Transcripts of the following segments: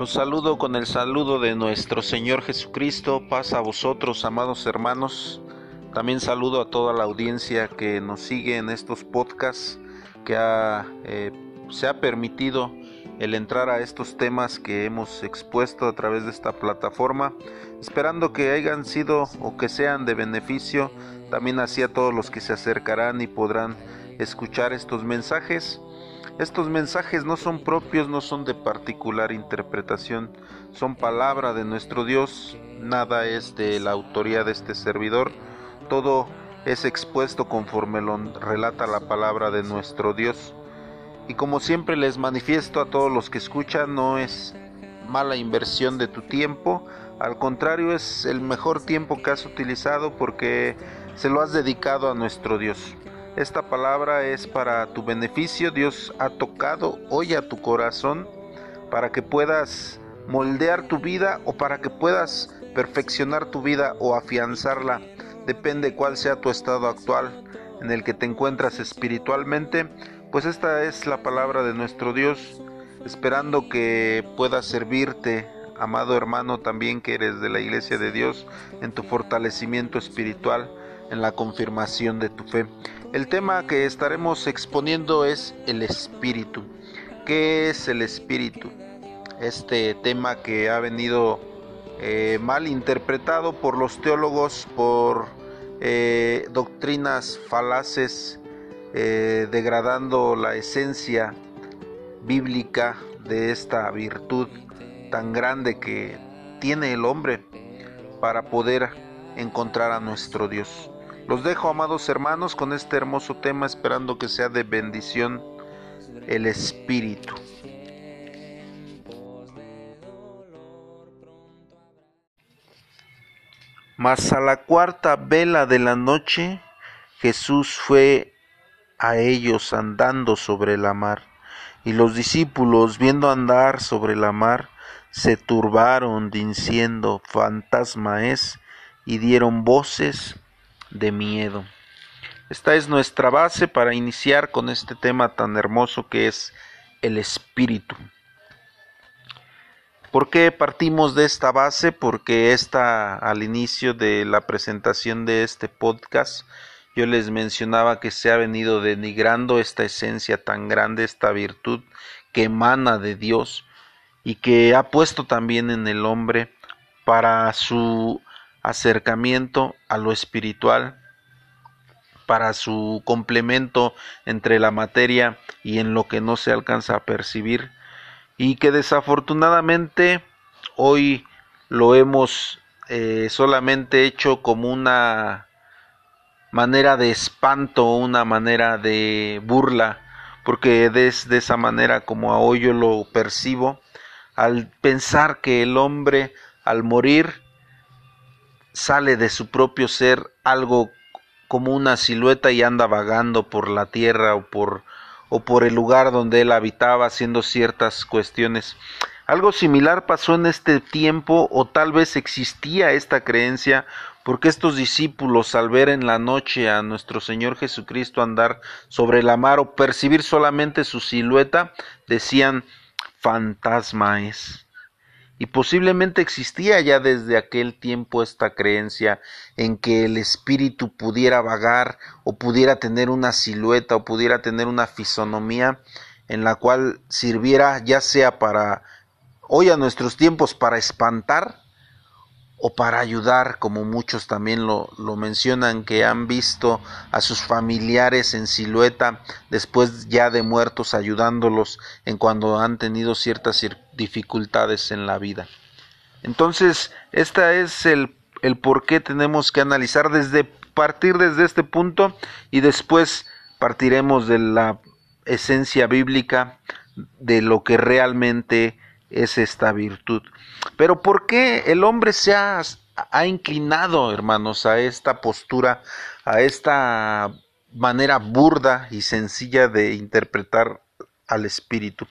Los saludo con el saludo de nuestro Señor Jesucristo. Paz a vosotros, amados hermanos. También saludo a toda la audiencia que nos sigue en estos podcasts, que eh, se ha permitido el entrar a estos temas que hemos expuesto a través de esta plataforma, esperando que hayan sido o que sean de beneficio también hacia todos los que se acercarán y podrán escuchar estos mensajes. Estos mensajes no son propios, no son de particular interpretación, son palabra de nuestro Dios, nada es de la autoría de este servidor, todo es expuesto conforme lo relata la palabra de nuestro Dios. Y como siempre les manifiesto a todos los que escuchan, no es mala inversión de tu tiempo, al contrario es el mejor tiempo que has utilizado porque se lo has dedicado a nuestro Dios. Esta palabra es para tu beneficio. Dios ha tocado hoy a tu corazón para que puedas moldear tu vida o para que puedas perfeccionar tu vida o afianzarla. Depende cuál sea tu estado actual en el que te encuentras espiritualmente. Pues esta es la palabra de nuestro Dios, esperando que pueda servirte, amado hermano, también que eres de la iglesia de Dios, en tu fortalecimiento espiritual, en la confirmación de tu fe. El tema que estaremos exponiendo es el espíritu. ¿Qué es el espíritu? Este tema que ha venido eh, mal interpretado por los teólogos, por eh, doctrinas falaces, eh, degradando la esencia bíblica de esta virtud tan grande que tiene el hombre para poder encontrar a nuestro Dios. Los dejo, amados hermanos, con este hermoso tema, esperando que sea de bendición el Espíritu. Mas a la cuarta vela de la noche Jesús fue a ellos andando sobre la mar, y los discípulos, viendo andar sobre la mar, se turbaron diciendo, fantasma es, y dieron voces de miedo. Esta es nuestra base para iniciar con este tema tan hermoso que es el espíritu. ¿Por qué partimos de esta base? Porque esta al inicio de la presentación de este podcast yo les mencionaba que se ha venido denigrando esta esencia tan grande, esta virtud que emana de Dios y que ha puesto también en el hombre para su acercamiento a lo espiritual, para su complemento entre la materia y en lo que no se alcanza a percibir, y que desafortunadamente hoy lo hemos eh, solamente hecho como una manera de espanto, una manera de burla, porque es de esa manera como hoy yo lo percibo, al pensar que el hombre al morir sale de su propio ser algo como una silueta y anda vagando por la tierra o por o por el lugar donde él habitaba haciendo ciertas cuestiones. Algo similar pasó en este tiempo o tal vez existía esta creencia porque estos discípulos al ver en la noche a nuestro Señor Jesucristo andar sobre la mar o percibir solamente su silueta decían fantasma es. Y posiblemente existía ya desde aquel tiempo esta creencia en que el espíritu pudiera vagar o pudiera tener una silueta o pudiera tener una fisonomía en la cual sirviera ya sea para hoy a nuestros tiempos para espantar o para ayudar, como muchos también lo, lo, mencionan, que han visto a sus familiares en silueta después ya de muertos ayudándolos en cuando han tenido ciertas dificultades en la vida. Entonces, este es el, el por qué tenemos que analizar desde partir desde este punto y después partiremos de la esencia bíblica de lo que realmente es esta virtud. Pero ¿por qué el hombre se ha, ha inclinado, hermanos, a esta postura, a esta manera burda y sencilla de interpretar al espíritu?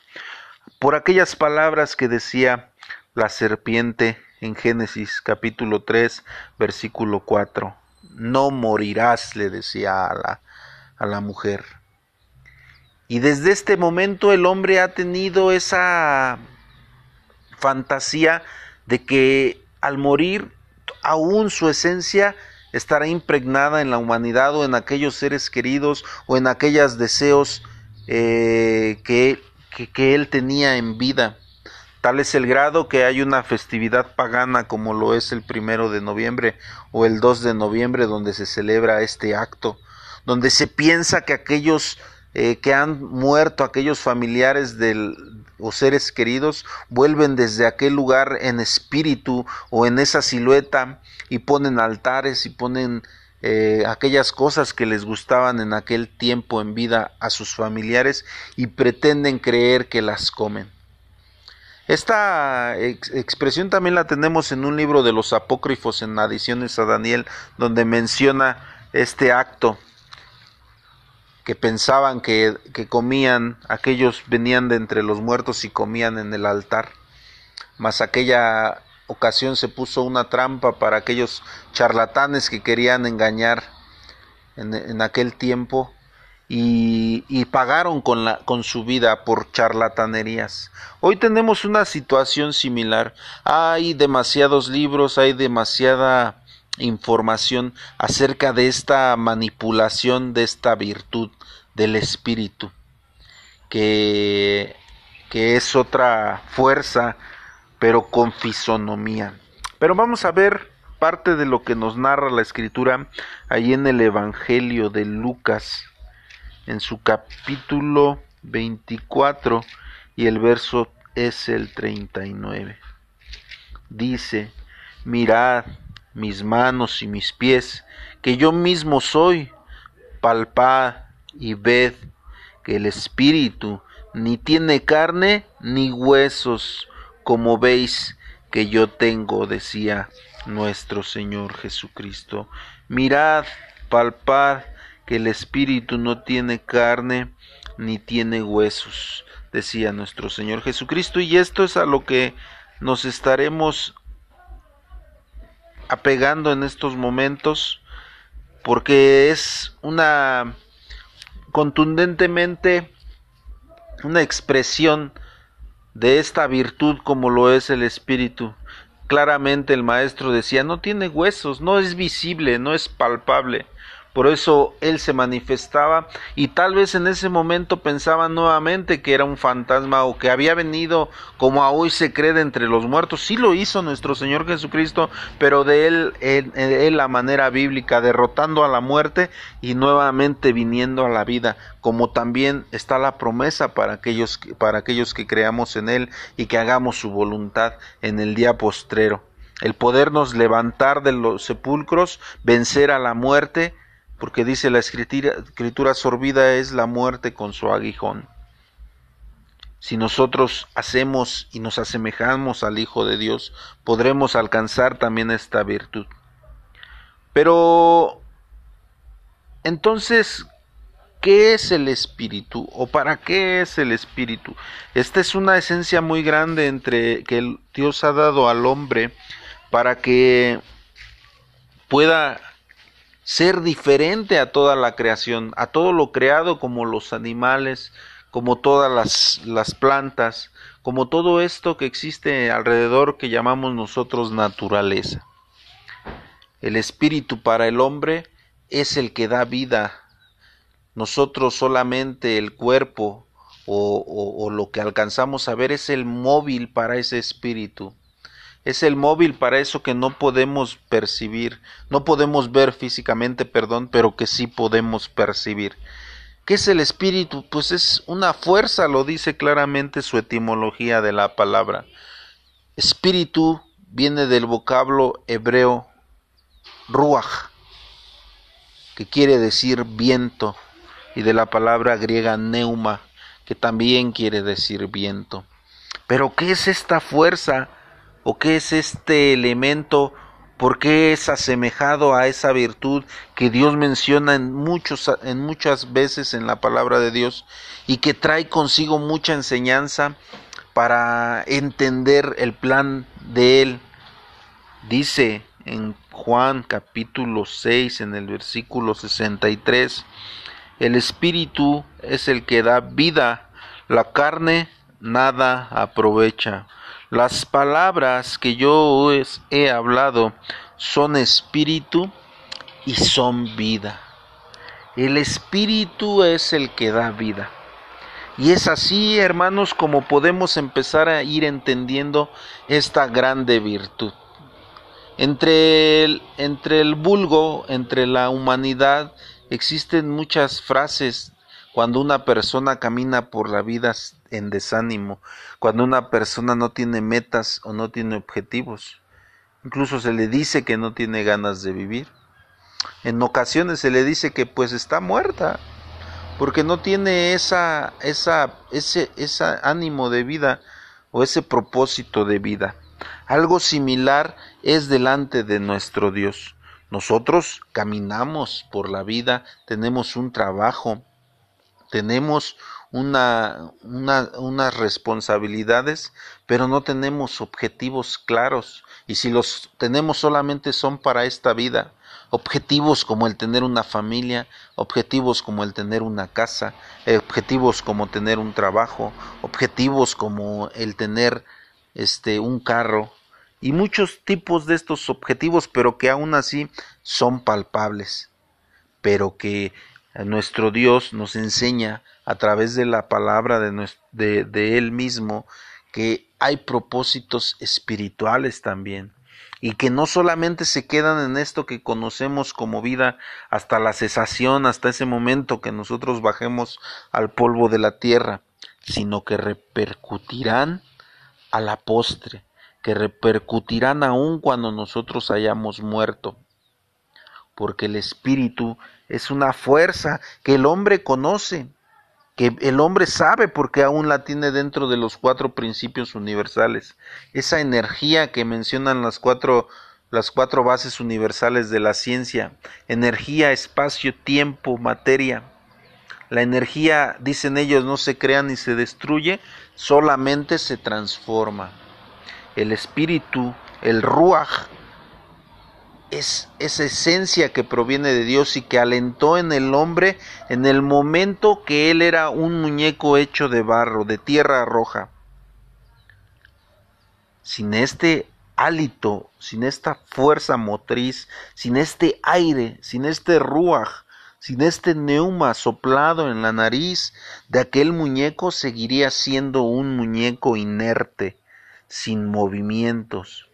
Por aquellas palabras que decía la serpiente en Génesis capítulo 3 versículo 4. No morirás, le decía a la, a la mujer. Y desde este momento el hombre ha tenido esa fantasía de que al morir aún su esencia estará impregnada en la humanidad o en aquellos seres queridos o en aquellos deseos eh, que, que él tenía en vida. Tal es el grado que hay una festividad pagana como lo es el primero de noviembre o el 2 de noviembre donde se celebra este acto, donde se piensa que aquellos eh, que han muerto, aquellos familiares del, o seres queridos, vuelven desde aquel lugar en espíritu o en esa silueta y ponen altares y ponen eh, aquellas cosas que les gustaban en aquel tiempo en vida a sus familiares y pretenden creer que las comen. Esta expresión también la tenemos en un libro de los apócrifos en adiciones a Daniel, donde menciona este acto que pensaban que, que, comían, aquellos venían de entre los muertos y comían en el altar. Mas aquella ocasión se puso una trampa para aquellos charlatanes que querían engañar en, aquel tiempo y, pagaron con, la, con su vida por charlatanerías. Hoy tenemos una situación similar. Hay demasiados libros, hay demasiada información acerca de esta manipulación de esta virtud del espíritu, que, que es otra fuerza, pero con fisonomía. Pero vamos a ver parte de lo que nos narra la escritura ahí en el Evangelio de Lucas en su capítulo 24 y el verso es el 39. Dice, mirad mis manos y mis pies, que yo mismo soy, palpad y ved que el espíritu ni tiene carne ni huesos, como veis que yo tengo, decía nuestro Señor Jesucristo. Mirad, palpad que el espíritu no tiene carne ni tiene huesos, decía nuestro Señor Jesucristo, y esto es a lo que nos estaremos apegando en estos momentos, porque es una contundentemente una expresión de esta virtud como lo es el espíritu. Claramente el maestro decía, no tiene huesos, no es visible, no es palpable, por eso él se manifestaba y tal vez en ese momento pensaba nuevamente que era un fantasma o que había venido como a hoy se cree de entre los muertos. Sí lo hizo nuestro Señor Jesucristo, pero de él, en la manera bíblica, derrotando a la muerte y nuevamente viniendo a la vida, como también está la promesa para aquellos, para aquellos que creamos en él y que hagamos su voluntad en el día postrero. El podernos levantar de los sepulcros, vencer a la muerte, porque dice la escritura, escritura sorbida es la muerte con su aguijón. Si nosotros hacemos y nos asemejamos al Hijo de Dios, podremos alcanzar también esta virtud. Pero, entonces, ¿qué es el Espíritu? ¿O para qué es el Espíritu? Esta es una esencia muy grande entre que Dios ha dado al hombre para que pueda ser diferente a toda la creación, a todo lo creado como los animales, como todas las, plantas, como todo esto que existe alrededor que llamamos nosotros naturaleza. El espíritu para el hombre es el que da vida. Nosotros solamente el cuerpo o, lo que alcanzamos a ver es el móvil para ese espíritu es el móvil para eso que no podemos percibir, no podemos ver físicamente, perdón, pero que sí podemos percibir. ¿Qué es el espíritu? Pues es una fuerza, lo dice claramente su etimología de la palabra. Espíritu viene del vocablo hebreo ruach, que quiere decir viento, y de la palabra griega neuma, que también quiere decir viento. Pero ¿qué es esta fuerza? ¿O qué es este elemento? ¿Por qué es asemejado a esa virtud que Dios menciona en, muchos, en muchas veces en la palabra de Dios y que trae consigo mucha enseñanza para entender el plan de Él? Dice en Juan capítulo 6 en el versículo 63, el Espíritu es el que da vida, la carne nada aprovecha. Las palabras que yo he hablado son espíritu y son vida. El espíritu es el que da vida. Y es así, hermanos, como podemos empezar a ir entendiendo esta grande virtud. Entre el, entre el vulgo, entre la humanidad, existen muchas frases cuando una persona camina por la vida en desánimo, cuando una persona no tiene metas o no tiene objetivos. Incluso se le dice que no tiene ganas de vivir. En ocasiones se le dice que pues está muerta, porque no tiene esa, esa, ese, ese ánimo de vida o ese propósito de vida. Algo similar es delante de nuestro Dios. Nosotros caminamos por la vida, tenemos un trabajo, tenemos una, una, unas responsabilidades, pero no tenemos objetivos claros. Y si los tenemos solamente son para esta vida. Objetivos como el tener una familia, objetivos como el tener una casa, objetivos como tener un trabajo, objetivos como el tener este un carro y muchos tipos de estos objetivos, pero que aún así son palpables, pero que nuestro Dios nos enseña a través de la palabra de, de, Él mismo que hay propósitos espirituales también. Y que no solamente se quedan en esto que conocemos como vida hasta la cesación, hasta ese momento que nosotros bajemos al polvo de la tierra, sino que repercutirán a la postre, que repercutirán aún cuando nosotros hayamos muerto, porque el Espíritu es una fuerza que el hombre conoce, que el hombre sabe porque aún la tiene dentro de los cuatro principios universales. Esa energía que mencionan las cuatro las cuatro bases universales de la ciencia, energía, espacio, tiempo, materia. La energía, dicen ellos, no se crea ni se destruye, solamente se transforma. El espíritu, el ruach, es esa esencia que proviene de Dios y que alentó en el hombre en el momento que él era un muñeco hecho de barro, de tierra roja. Sin este hálito, sin esta fuerza motriz, sin este aire, sin este ruaj, sin este neuma soplado en la nariz de aquel muñeco seguiría siendo un muñeco inerte, sin movimientos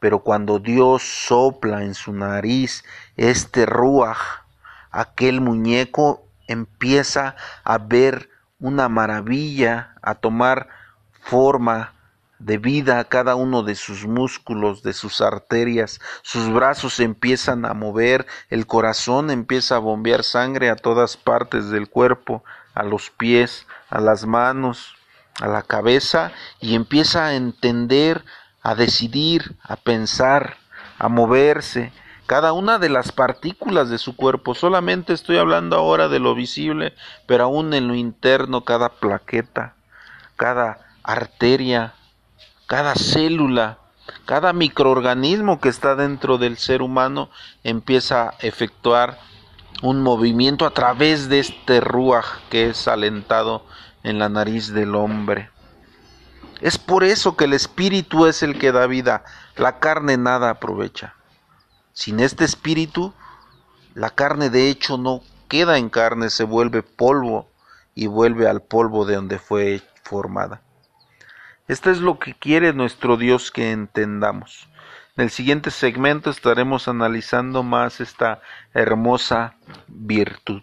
pero cuando Dios sopla en su nariz este ruaj, aquel muñeco empieza a ver una maravilla, a tomar forma de vida cada uno de sus músculos, de sus arterias, sus brazos empiezan a mover, el corazón empieza a bombear sangre a todas partes del cuerpo, a los pies, a las manos, a la cabeza y empieza a entender, a decidir, a pensar, a moverse, cada una de las partículas de su cuerpo. Solamente estoy hablando ahora de lo visible, pero aún en lo interno, cada plaqueta, cada arteria, cada célula, cada microorganismo que está dentro del ser humano empieza a efectuar un movimiento a través de este ruaj que es alentado en la nariz del hombre. Es por eso que el espíritu es el que da vida, la carne nada aprovecha. Sin este espíritu, la carne de hecho no queda en carne, se vuelve polvo y vuelve al polvo de donde fue formada. Esto es lo que quiere nuestro Dios que entendamos. En el siguiente segmento estaremos analizando más esta hermosa virtud.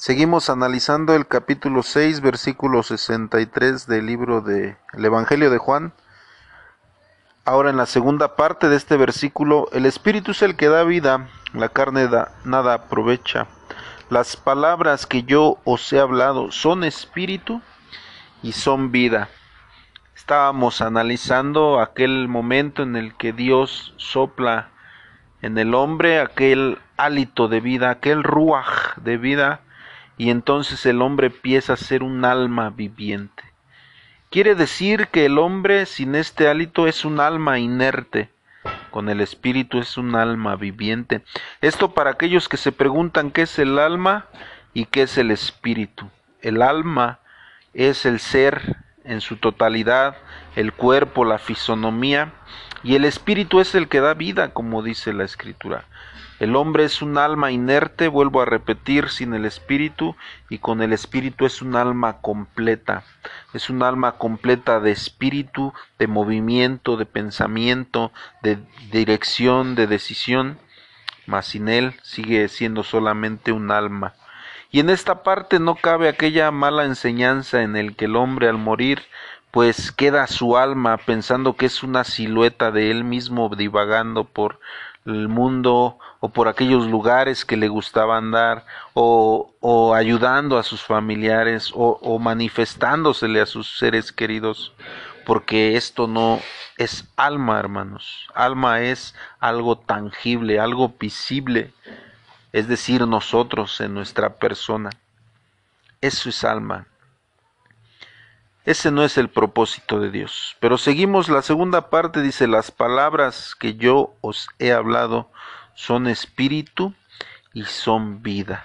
Seguimos analizando el capítulo 6, versículo 63 del libro del Evangelio de Juan. Ahora en la segunda parte de este versículo, el Espíritu es el que da vida, la carne da, nada aprovecha. Las palabras que yo os he hablado son espíritu y son vida. Estábamos analizando aquel momento en el que Dios sopla en el hombre aquel hálito de vida, aquel ruaj de vida y entonces el hombre empieza a ser un alma viviente. Quiere decir que el hombre sin este hálito es un alma inerte, con el espíritu es un alma viviente. Esto para aquellos que se preguntan qué es el alma y qué es el espíritu. El alma es el ser en su totalidad, el cuerpo, la fisonomía, y el espíritu es el que da vida, como dice la escritura. El hombre es un alma inerte, vuelvo a repetir, sin el espíritu, y con el espíritu es un alma completa. Es un alma completa de espíritu, de movimiento, de pensamiento, de dirección, de decisión, mas sin él sigue siendo solamente un alma. Y en esta parte no cabe aquella mala enseñanza en el que el hombre al morir pues queda su alma pensando que es una silueta de él mismo divagando por el mundo o por aquellos lugares que le gustaba andar o, ayudando a sus familiares o, o manifestándosele a sus seres queridos porque esto no es alma hermanos. Alma es algo tangible algo visible es decir nosotros en nuestra persona. Eso es alma ese no es el propósito de Dios. Pero seguimos la segunda parte, dice, las palabras que yo os he hablado son espíritu y son vida.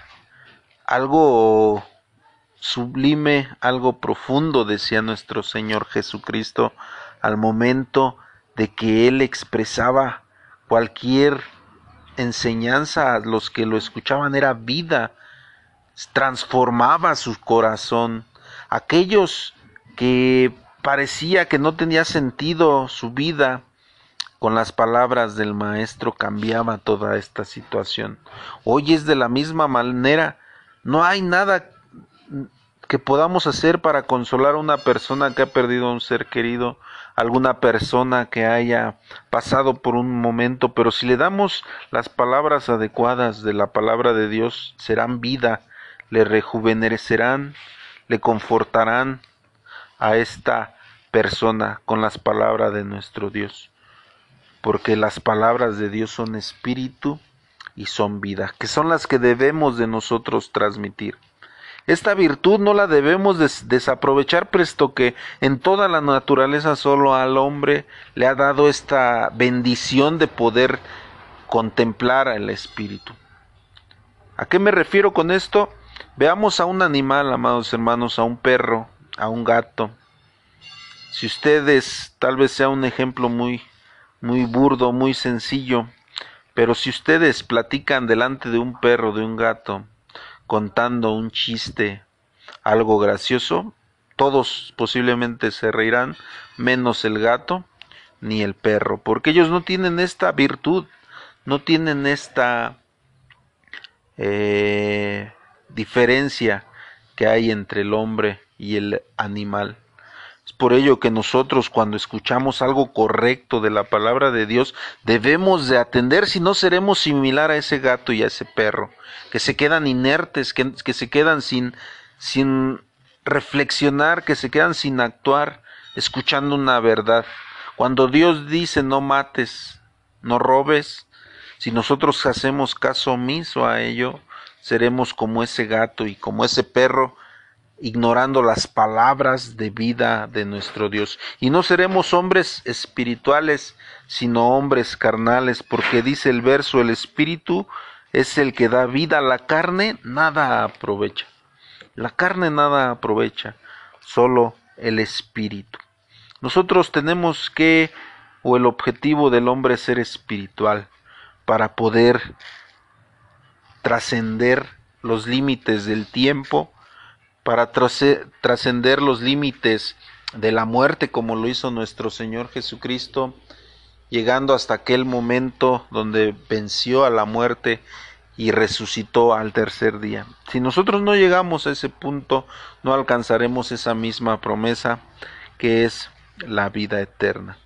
Algo sublime, algo profundo, decía nuestro Señor Jesucristo al momento de que Él expresaba cualquier enseñanza a los que lo escuchaban, era vida, transformaba su corazón. Aquellos que parecía que no tenía sentido su vida, con las palabras del maestro cambiaba toda esta situación. Hoy es de la misma manera, no hay nada que podamos hacer para consolar a una persona que ha perdido a un ser querido, alguna persona que haya pasado por un momento, pero si le damos las palabras adecuadas de la palabra de Dios, serán vida, le rejuvenecerán, le confortarán, a esta persona con las palabras de nuestro Dios, porque las palabras de Dios son espíritu y son vida, que son las que debemos de nosotros transmitir. Esta virtud no la debemos desaprovechar, puesto que en toda la naturaleza solo al hombre le ha dado esta bendición de poder contemplar al espíritu. ¿A qué me refiero con esto? Veamos a un animal, amados hermanos, a un perro, a un gato. Si ustedes, tal vez sea un ejemplo muy, muy burdo, muy sencillo, pero si ustedes platican delante de un perro, de un gato, contando un chiste, algo gracioso, todos posiblemente se reirán, menos el gato ni el perro, porque ellos no tienen esta virtud, no tienen esta eh, diferencia que hay entre el hombre y el animal. Es por ello que nosotros cuando escuchamos algo correcto de la palabra de Dios debemos de atender si no seremos similar a ese gato y a ese perro, que se quedan inertes, que, que se quedan sin, sin reflexionar, que se quedan sin actuar, escuchando una verdad. Cuando Dios dice no mates, no robes, si nosotros hacemos caso omiso a ello, seremos como ese gato y como ese perro ignorando las palabras de vida de nuestro Dios. Y no seremos hombres espirituales, sino hombres carnales, porque dice el verso, el espíritu es el que da vida, la carne nada aprovecha. La carne nada aprovecha, solo el espíritu. Nosotros tenemos que, o el objetivo del hombre es ser espiritual, para poder trascender los límites del tiempo, para trascender los límites de la muerte como lo hizo nuestro Señor Jesucristo, llegando hasta aquel momento donde venció a la muerte y resucitó al tercer día. Si nosotros no llegamos a ese punto, no alcanzaremos esa misma promesa que es la vida eterna.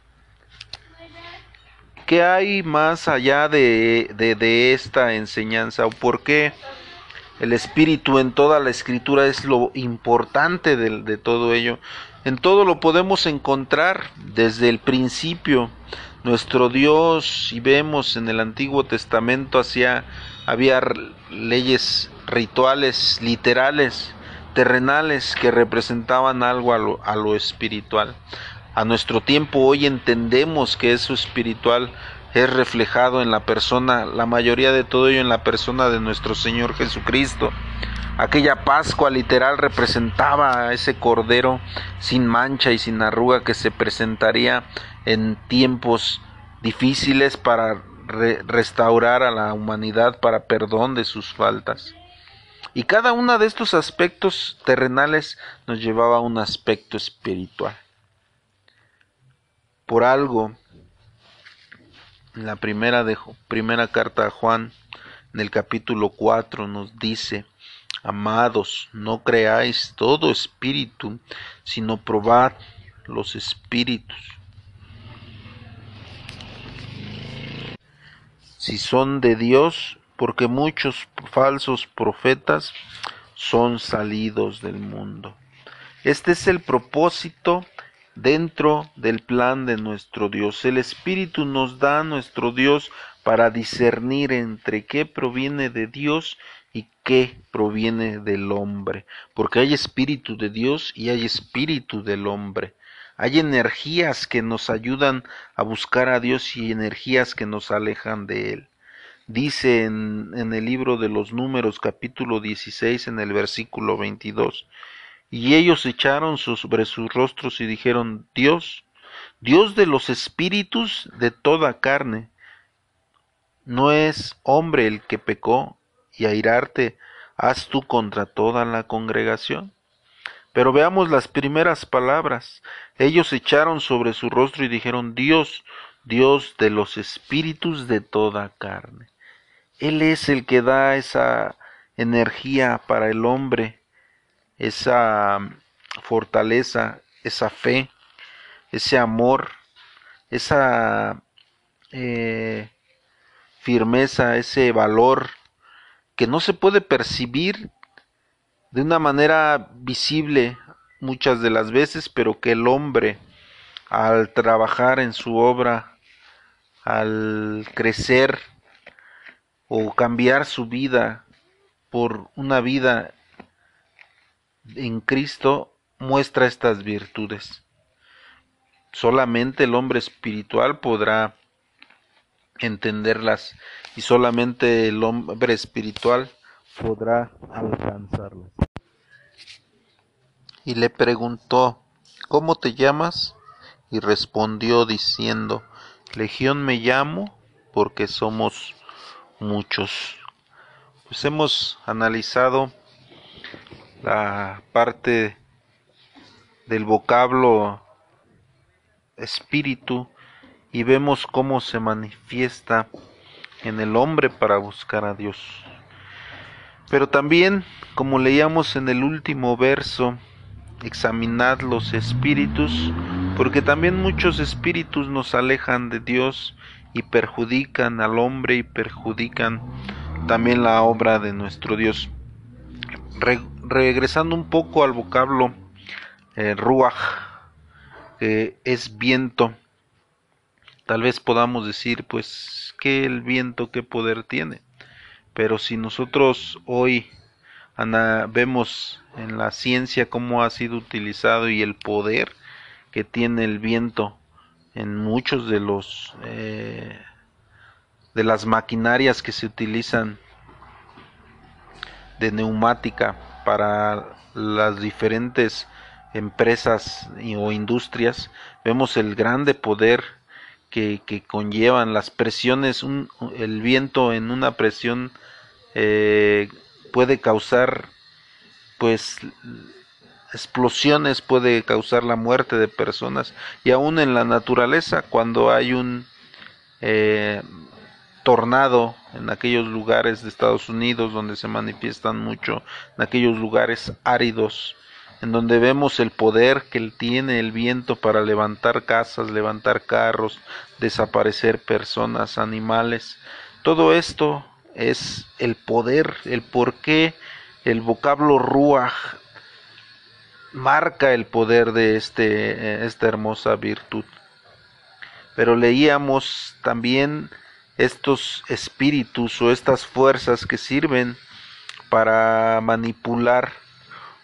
¿Qué hay más allá de, de, esta enseñanza o por qué? El espíritu en toda la escritura es lo importante de, todo ello. En todo lo podemos encontrar desde el principio. Nuestro Dios, si vemos en el Antiguo Testamento, hacía, había leyes rituales literales, terrenales, que representaban algo a lo, a lo espiritual. A nuestro tiempo hoy entendemos que eso espiritual es reflejado en la persona, la mayoría de todo ello en la persona de nuestro Señor Jesucristo. Aquella Pascua literal representaba a ese cordero sin mancha y sin arruga que se presentaría en tiempos difíciles para restaurar a la humanidad para perdón de sus faltas. Y cada uno de estos aspectos terrenales nos llevaba a un aspecto espiritual. Por algo, la primera, de, primera carta a Juan, en el capítulo 4, nos dice, Amados, no creáis todo espíritu, sino probad los espíritus. Si son de Dios, porque muchos falsos profetas son salidos del mundo. Este es el propósito dentro del plan de nuestro Dios. El Espíritu nos da a nuestro Dios para discernir entre qué proviene de Dios y qué proviene del hombre, porque hay espíritu de Dios y hay espíritu del hombre. Hay energías que nos ayudan a buscar a Dios y energías que nos alejan de Él dice en, el libro de los números capítulo 16 en el versículo 22, y ellos echaron sobre sus rostros y dijeron, Dios, Dios de los espíritus de toda carne, no es hombre el que pecó y airarte haz tú contra toda la congregación. Pero veamos las primeras palabras. Ellos echaron sobre su rostro y dijeron, Dios, Dios de los espíritus de toda carne. Él es el que da esa energía para el hombre, esa fortaleza, esa fe, ese amor, esa eh, firmeza, ese valor que no se puede percibir de una manera visible muchas de las veces, pero que el hombre al trabajar en su obra, al crecer, o cambiar su vida por una vida en Cristo muestra estas virtudes. Solamente el hombre espiritual podrá entenderlas y solamente el hombre espiritual podrá alcanzarlas. Y le preguntó, ¿cómo te llamas? Y respondió diciendo, Legión me llamo porque somos muchos. Pues hemos analizado la parte del vocablo espíritu y vemos cómo se manifiesta en el hombre para buscar a Dios. Pero también, como leíamos en el último verso, examinad los espíritus, porque también muchos espíritus nos alejan de Dios y perjudican al hombre y perjudican también la obra de nuestro Dios. Regresando un poco al vocablo eh, ruach, que es viento, tal vez podamos decir, pues, que el viento qué poder tiene. Pero si nosotros hoy vemos en la ciencia cómo ha sido utilizado y el poder que tiene el viento en muchos de los eh, de las maquinarias que se utilizan de neumática para las diferentes empresas o industrias vemos el grande poder que, conllevan las presiones. El viento en una presión eh, puede causar pues explosiones puede causar la muerte de personas. Y aún en la naturaleza cuando hay un eh, tornado en aquellos lugares de Estados Unidos donde se manifiestan mucho en aquellos lugares áridos en donde vemos el poder que tiene el viento para levantar casas, levantar carros, desaparecer personas, animales. Todo esto es el poder, el por qué el vocablo ruach marca el poder de este, eh, esta hermosa virtud. Pero leíamos también estos espíritus o estas fuerzas que sirven para manipular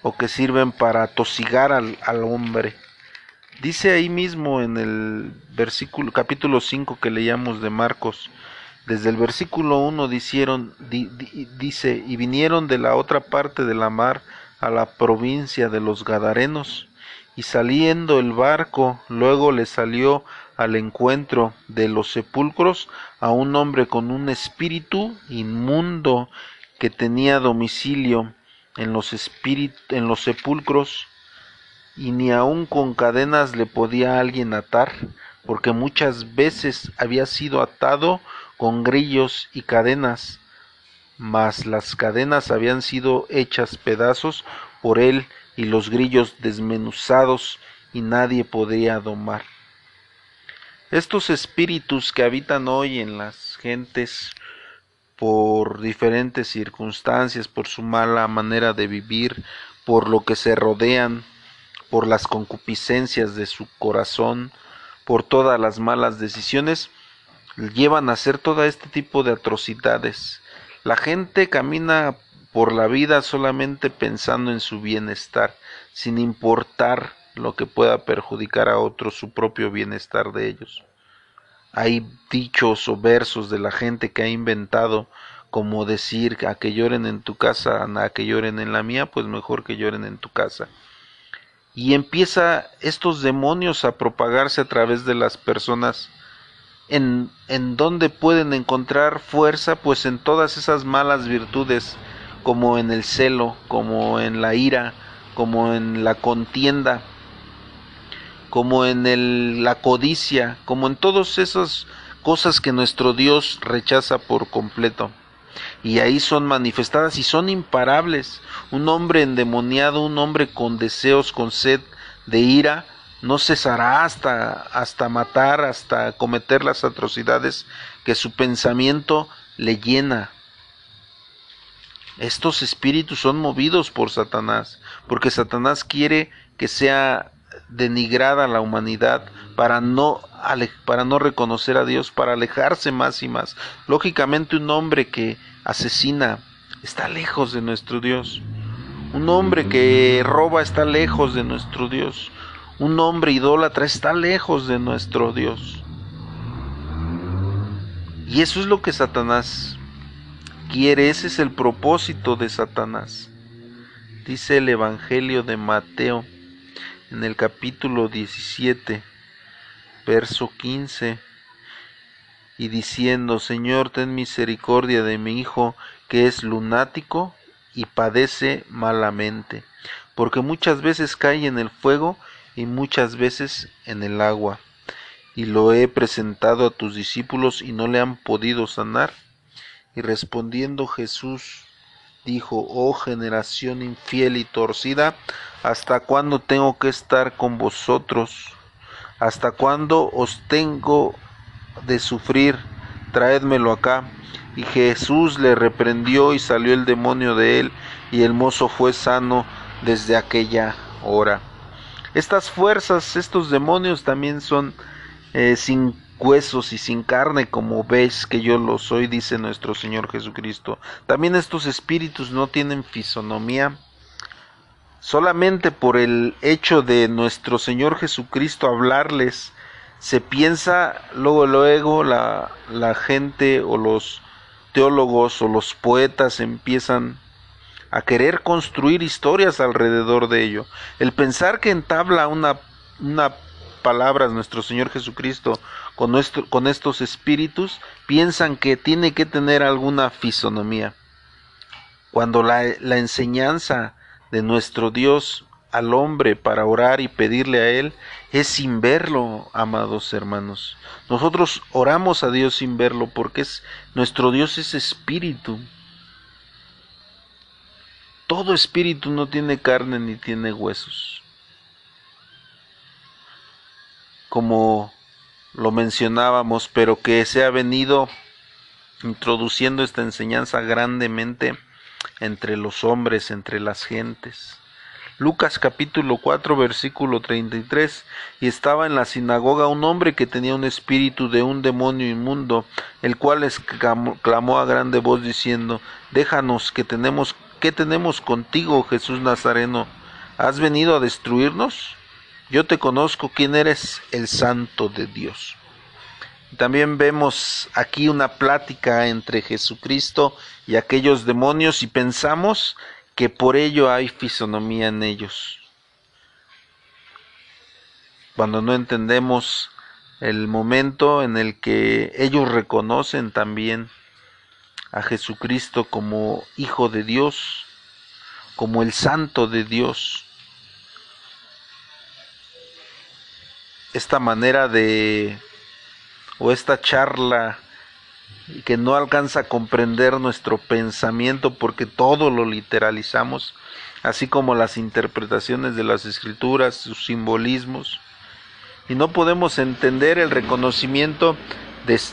o que sirven para tosigar al, al hombre. Dice ahí mismo en el versículo capítulo 5 que leíamos de Marcos, Desde el versículo 1 dice, y vinieron de la otra parte de la mar a la provincia de los Gadarenos, y saliendo el barco, luego le salió al encuentro de los sepulcros a un hombre con un espíritu inmundo que tenía domicilio en los, en los sepulcros, y ni aun con cadenas le podía alguien atar, porque muchas veces había sido atado con grillos y cadenas, mas las cadenas habían sido hechas pedazos por él y los grillos desmenuzados y nadie podía domar. Estos espíritus que habitan hoy en las gentes por diferentes circunstancias, por su mala manera de vivir, por lo que se rodean, por las concupiscencias de su corazón, por todas las malas decisiones, llevan a hacer todo este tipo de atrocidades. La gente camina por la vida solamente pensando en su bienestar, sin importar lo que pueda perjudicar a otros su propio bienestar de ellos. Hay dichos o versos de la gente que ha inventado como decir a que lloren en tu casa, a que lloren en la mía, pues mejor que lloren en tu casa. Y empieza estos demonios a propagarse a través de las personas en, en donde pueden encontrar fuerza, pues en todas esas malas virtudes, como en el celo, como en la ira, como en la contienda, como en la codicia, como en todas esas cosas que nuestro Dios rechaza por completo. Y ahí son manifestadas y son imparables. Un hombre endemoniado, un hombre con deseos, con sed de ira, no cesará hasta, hasta matar, hasta cometer las atrocidades que su pensamiento le llena. Estos espíritus son movidos por Satanás, porque Satanás quiere que sea denigrada la humanidad para no para no reconocer a Dios, para alejarse más y más. Lógicamente un hombre que asesina está lejos de nuestro Dios. Un hombre que roba está lejos de nuestro Dios. Un hombre idólatra está lejos de nuestro Dios. Y eso es lo que Satanás quiere, ese es el propósito de Satanás. Dice el Evangelio de Mateo en el capítulo 17, verso 15, y diciendo, Señor, ten misericordia de mi hijo que es lunático y padece malamente, porque muchas veces cae en el fuego y muchas veces en el agua, y lo he presentado a tus discípulos y no le han podido sanar. Y respondiendo Jesús dijo, oh generación infiel y torcida, ¿hasta cuándo tengo que estar con vosotros? ¿Hasta cuándo os tengo de sufrir? Traédmelo acá. Y Jesús le reprendió y salió el demonio de él, y el mozo fue sano desde aquella hora. Estas fuerzas, estos demonios también son eh, sin huesos y sin carne, como ves que yo lo soy, dice nuestro Señor Jesucristo. También estos espíritus no tienen fisonomía. Solamente por el hecho de nuestro Señor Jesucristo hablarles, se piensa luego, luego la, la gente o los teólogos o los poetas empiezan a querer construir historias alrededor de ello. El pensar que entabla una palabra nuestro Señor Jesucristo con, nuestro, con estos espíritus, piensan que tiene que tener alguna fisonomía. Cuando la, la enseñanza de nuestro Dios al hombre para orar y pedirle a Él es sin verlo, amados hermanos. Nosotros oramos a Dios sin verlo porque es, nuestro Dios es espíritu. Todo espíritu no tiene carne ni tiene huesos. Como lo mencionábamos, pero que se ha venido introduciendo esta enseñanza grandemente entre los hombres, entre las gentes. Lucas capítulo 4 versículo 33 y estaba en la sinagoga un hombre que tenía un espíritu de un demonio inmundo, el cual exclamó a grande voz diciendo, déjanos que tenemos ¿Qué tenemos contigo, Jesús Nazareno? ¿Has venido a destruirnos? Yo te conozco quién eres, el santo de Dios. También vemos aquí una plática entre Jesucristo y aquellos demonios y pensamos que por ello hay fisonomía en ellos. Cuando no entendemos el momento en el que ellos reconocen también a Jesucristo como Hijo de Dios, como el Santo de Dios. Esta manera de, o esta charla que no alcanza a comprender nuestro pensamiento porque todo lo literalizamos, así como las interpretaciones de las escrituras, sus simbolismos, y no podemos entender el reconocimiento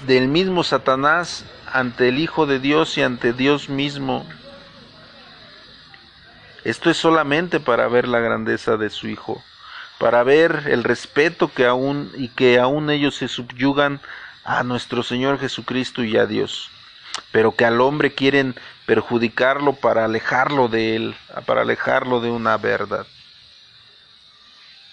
del mismo Satanás ante el Hijo de Dios y ante Dios mismo. Esto es solamente para ver la grandeza de su Hijo, para ver el respeto que aún y que aún ellos se subyugan a nuestro Señor Jesucristo y a Dios, pero que al hombre quieren perjudicarlo para alejarlo de él, para alejarlo de una verdad.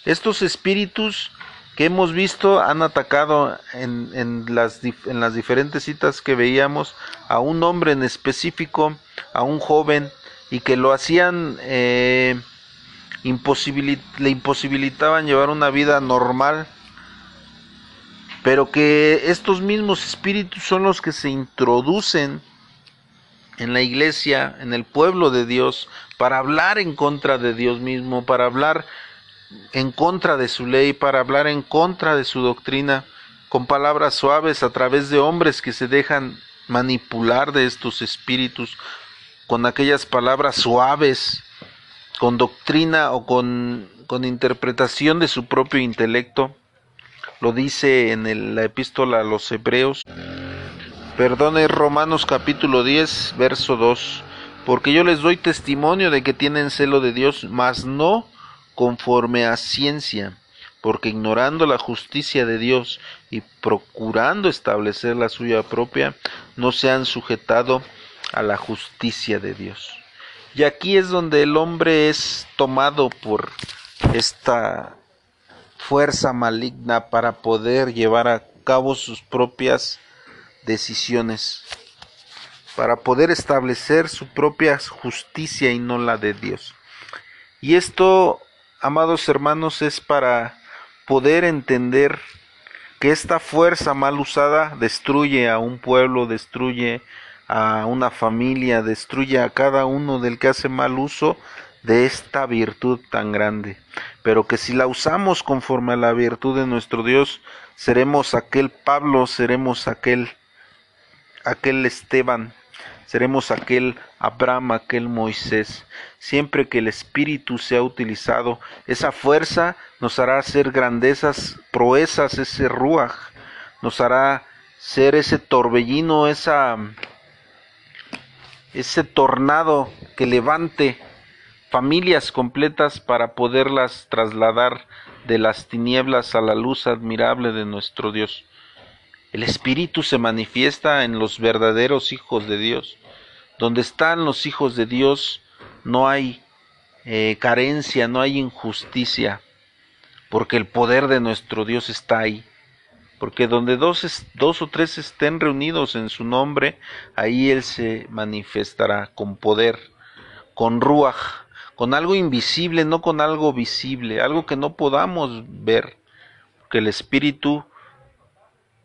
Estos espíritus que hemos visto han atacado en, las, en las diferentes citas que veíamos a un hombre en específico, a un joven, y que lo hacían, eh, le imposibilitaban llevar una vida normal, pero que estos mismos espíritus son los que se introducen en la iglesia, en el pueblo de Dios, para hablar en contra de Dios mismo, para hablar en contra de su ley, para hablar en contra de su doctrina, con palabras suaves a través de hombres que se dejan manipular de estos espíritus, con aquellas palabras suaves, con doctrina o con, con interpretación de su propio intelecto. Lo dice en la epístola a los Hebreos. Perdone Romanos capítulo 10, verso 2. Porque yo les doy testimonio de que tienen celo de Dios, mas no conforme a ciencia, porque ignorando la justicia de Dios y procurando establecer la suya propia, no se han sujetado a la justicia de Dios. Y aquí es donde el hombre es tomado por esta fuerza maligna para poder llevar a cabo sus propias decisiones, para poder establecer su propia justicia y no la de Dios. Y esto amados hermanos, es para poder entender que esta fuerza mal usada destruye a un pueblo, destruye a una familia, destruye a cada uno del que hace mal uso de esta virtud tan grande. Pero que si la usamos conforme a la virtud de nuestro Dios, seremos aquel Pablo, seremos aquel aquel Esteban, seremos aquel Abraham, aquel Moisés. Siempre que el Espíritu sea utilizado, esa fuerza nos hará hacer grandezas, proezas, ese ruaj, nos hará ser ese torbellino, esa, ese tornado que levante familias completas para poderlas trasladar de las tinieblas a la luz admirable de nuestro Dios. El Espíritu se manifiesta en los verdaderos hijos de Dios. Donde están los hijos de Dios no hay eh, carencia, no hay injusticia, porque el poder de nuestro Dios está ahí. Porque donde dos, o tres estén reunidos en su nombre, ahí Él se manifestará con poder, con ruaj, con algo invisible, no con algo visible, algo que no podamos ver, porque el Espíritu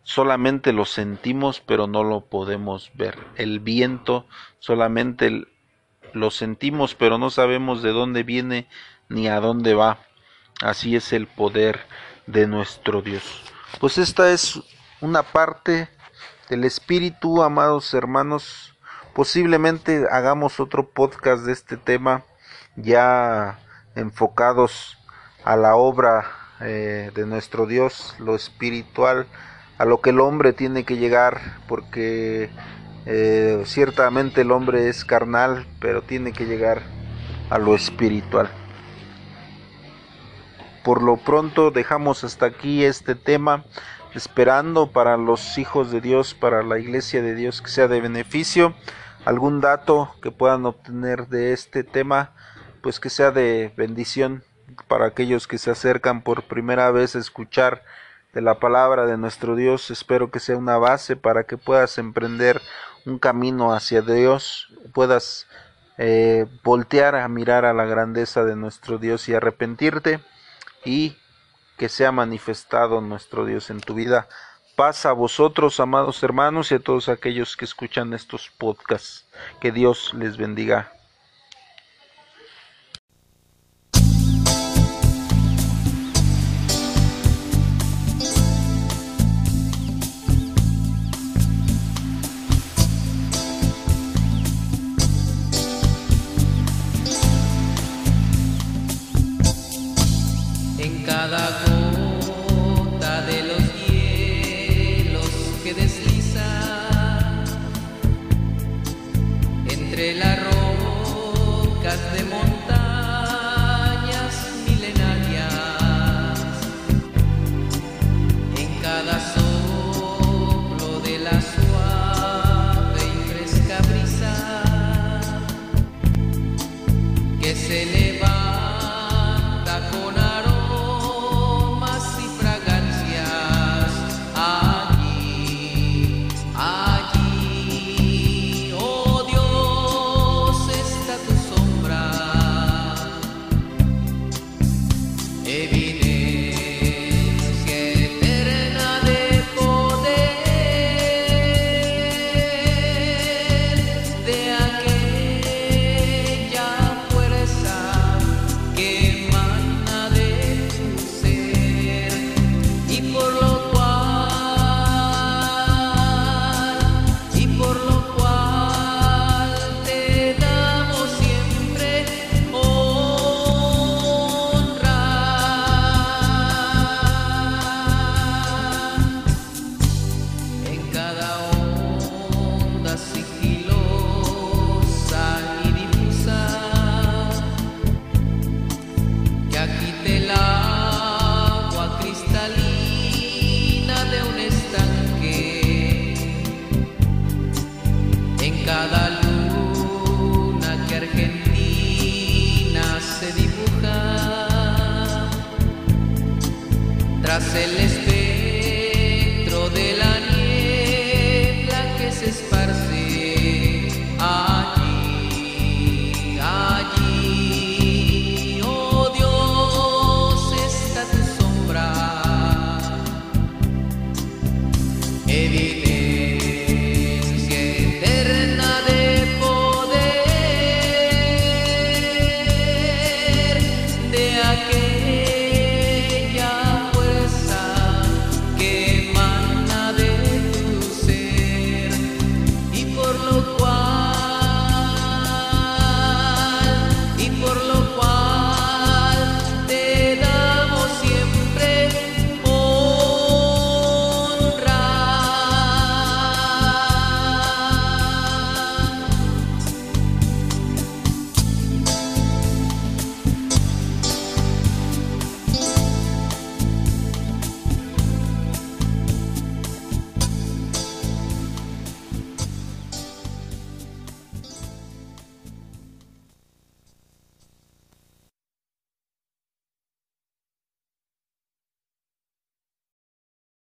solamente lo sentimos pero no lo podemos ver. El viento solamente lo sentimos pero no sabemos de dónde viene ni a dónde va. Así es el poder de nuestro Dios. Pues esta es una parte del Espíritu, amados hermanos. Posiblemente hagamos otro podcast de este tema ya enfocados a la obra eh, de nuestro Dios, lo espiritual a lo que el hombre tiene que llegar, porque eh, ciertamente el hombre es carnal, pero tiene que llegar a lo espiritual. Por lo pronto dejamos hasta aquí este tema, esperando para los hijos de Dios, para la iglesia de Dios que sea de beneficio. Algún dato que puedan obtener de este tema, pues que sea de bendición para aquellos que se acercan por primera vez a escuchar de la palabra de nuestro Dios. Espero que sea una base para que puedas emprender un camino hacia Dios, puedas eh, voltear a mirar a la grandeza de nuestro Dios y arrepentirte y que sea manifestado nuestro Dios en tu vida. Paz a vosotros, amados hermanos, y a todos aquellos que escuchan estos podcasts. Que Dios les bendiga.